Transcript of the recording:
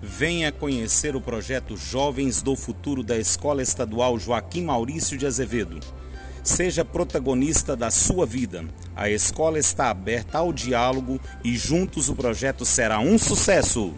Venha conhecer o projeto Jovens do Futuro da Escola Estadual Joaquim Maurício de Azevedo. Seja protagonista da sua vida. A escola está aberta ao diálogo e juntos o projeto será um sucesso.